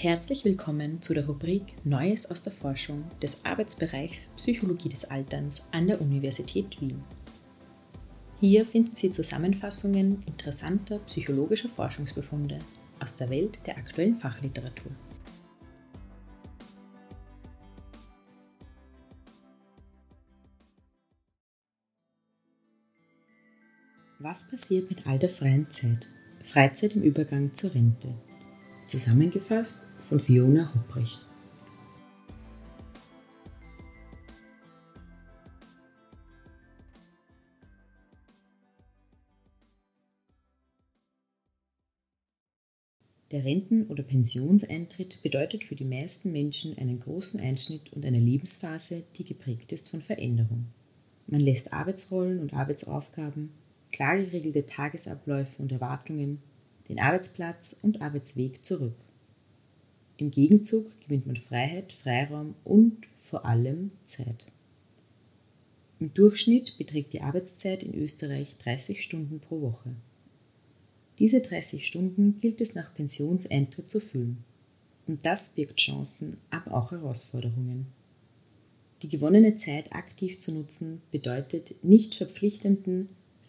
Herzlich willkommen zu der Rubrik Neues aus der Forschung des Arbeitsbereichs Psychologie des Alterns an der Universität Wien. Hier finden Sie Zusammenfassungen interessanter psychologischer Forschungsbefunde aus der Welt der aktuellen Fachliteratur. Was passiert mit all der freien Zeit? Freizeit im Übergang zur Rente. Zusammengefasst von Fiona Hupprecht. Der Renten- oder Pensionseintritt bedeutet für die meisten Menschen einen großen Einschnitt und eine Lebensphase, die geprägt ist von Veränderung. Man lässt Arbeitsrollen und Arbeitsaufgaben, klar geregelte Tagesabläufe und Erwartungen, den Arbeitsplatz und Arbeitsweg zurück. Im Gegenzug gewinnt man Freiheit, Freiraum und vor allem Zeit. Im Durchschnitt beträgt die Arbeitszeit in Österreich 30 Stunden pro Woche. Diese 30 Stunden gilt es nach Pensionseintritt zu füllen. Und das birgt Chancen, aber auch Herausforderungen. Die gewonnene Zeit aktiv zu nutzen bedeutet nicht verpflichtenden,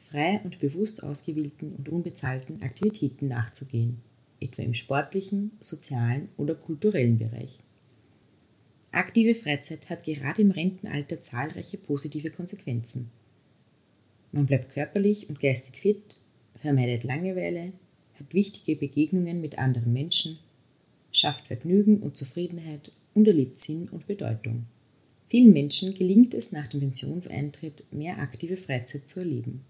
frei und bewusst ausgewählten und unbezahlten Aktivitäten nachzugehen etwa im sportlichen, sozialen oder kulturellen Bereich. Aktive Freizeit hat gerade im Rentenalter zahlreiche positive Konsequenzen. Man bleibt körperlich und geistig fit, vermeidet Langeweile, hat wichtige Begegnungen mit anderen Menschen, schafft Vergnügen und Zufriedenheit und erlebt Sinn und Bedeutung. Vielen Menschen gelingt es nach dem Pensionseintritt, mehr aktive Freizeit zu erleben.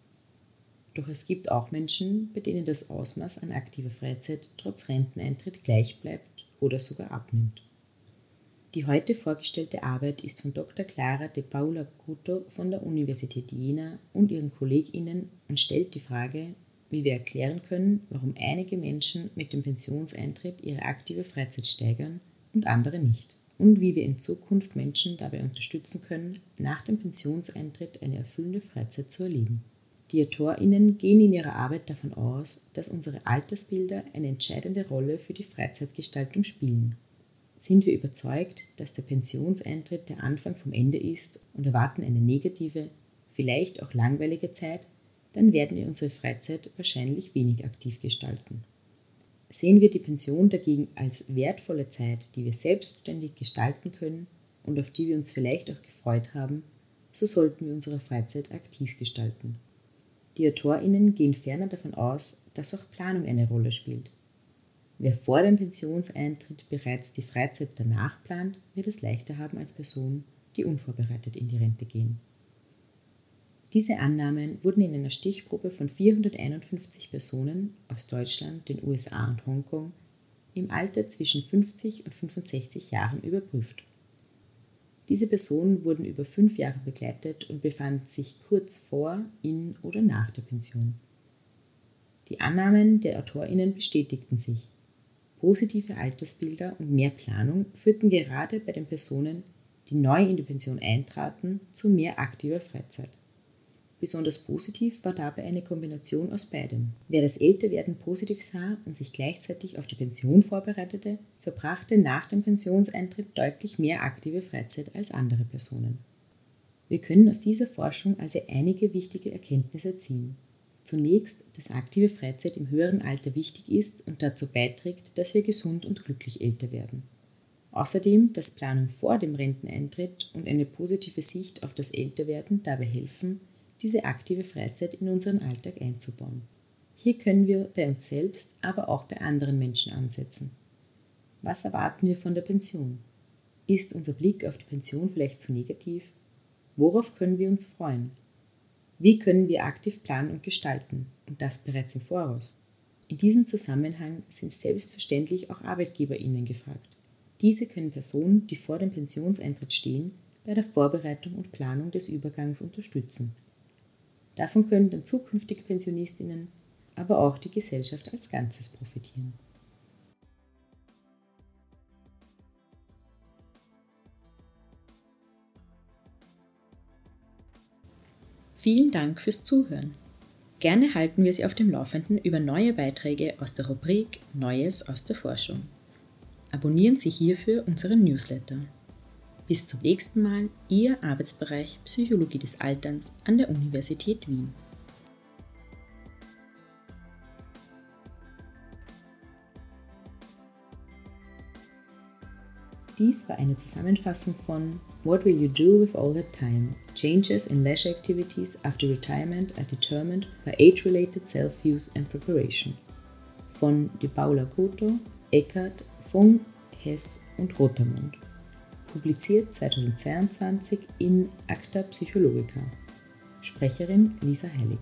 Doch es gibt auch Menschen, bei denen das Ausmaß an aktiver Freizeit trotz Renteneintritt gleich bleibt oder sogar abnimmt. Die heute vorgestellte Arbeit ist von Dr. Clara de Paula Couto von der Universität Jena und ihren KollegInnen und stellt die Frage, wie wir erklären können, warum einige Menschen mit dem Pensionseintritt ihre aktive Freizeit steigern und andere nicht. Und wie wir in Zukunft Menschen dabei unterstützen können, nach dem Pensionseintritt eine erfüllende Freizeit zu erleben. Die AutorInnen gehen in ihrer Arbeit davon aus, dass unsere Altersbilder eine entscheidende Rolle für die Freizeitgestaltung spielen. Sind wir überzeugt, dass der Pensionseintritt der Anfang vom Ende ist und erwarten eine negative, vielleicht auch langweilige Zeit, dann werden wir unsere Freizeit wahrscheinlich wenig aktiv gestalten. Sehen wir die Pension dagegen als wertvolle Zeit, die wir selbstständig gestalten können und auf die wir uns vielleicht auch gefreut haben, so sollten wir unsere Freizeit aktiv gestalten. Die AutorInnen gehen ferner davon aus, dass auch Planung eine Rolle spielt. Wer vor dem Pensionseintritt bereits die Freizeit danach plant, wird es leichter haben als Personen, die unvorbereitet in die Rente gehen. Diese Annahmen wurden in einer Stichprobe von 451 Personen aus Deutschland, den USA und Hongkong im Alter zwischen 50 und 65 Jahren überprüft. Diese Personen wurden über fünf Jahre begleitet und befanden sich kurz vor, in oder nach der Pension. Die Annahmen der AutorInnen bestätigten sich. Positive Altersbilder und mehr Planung führten gerade bei den Personen, die neu in die Pension eintraten, zu mehr aktiver Freizeit. Besonders positiv war dabei eine Kombination aus beidem. Wer das Älterwerden positiv sah und sich gleichzeitig auf die Pension vorbereitete, verbrachte nach dem Pensionseintritt deutlich mehr aktive Freizeit als andere Personen. Wir können aus dieser Forschung also einige wichtige Erkenntnisse ziehen. Zunächst, dass aktive Freizeit im höheren Alter wichtig ist und dazu beiträgt, dass wir gesund und glücklich älter werden. Außerdem, dass Planung vor dem Renteneintritt und eine positive Sicht auf das Älterwerden dabei helfen, diese aktive Freizeit in unseren Alltag einzubauen. Hier können wir bei uns selbst, aber auch bei anderen Menschen ansetzen. Was erwarten wir von der Pension? Ist unser Blick auf die Pension vielleicht zu negativ? Worauf können wir uns freuen? Wie können wir aktiv planen und gestalten und das bereits im Voraus? In diesem Zusammenhang sind selbstverständlich auch ArbeitgeberInnen gefragt. Diese können Personen, die vor dem Pensionseintritt stehen, bei der Vorbereitung und Planung des Übergangs unterstützen. Davon können dann zukünftige Pensionistinnen, aber auch die Gesellschaft als Ganzes profitieren. Vielen Dank fürs Zuhören. Gerne halten wir Sie auf dem Laufenden über neue Beiträge aus der Rubrik Neues aus der Forschung. Abonnieren Sie hierfür unseren Newsletter. Bis zum nächsten Mal, Ihr Arbeitsbereich Psychologie des Alterns an der Universität Wien. Dies war eine Zusammenfassung von What Will You Do with All That Time? Changes in Leisure Activities After Retirement are Determined by Age-Related Self-Use and Preparation von De Paula Coto, Eckert, Fung, Hess und Rotermund. Publiziert 2022 in Acta Psychologica. Sprecherin Lisa Heilig.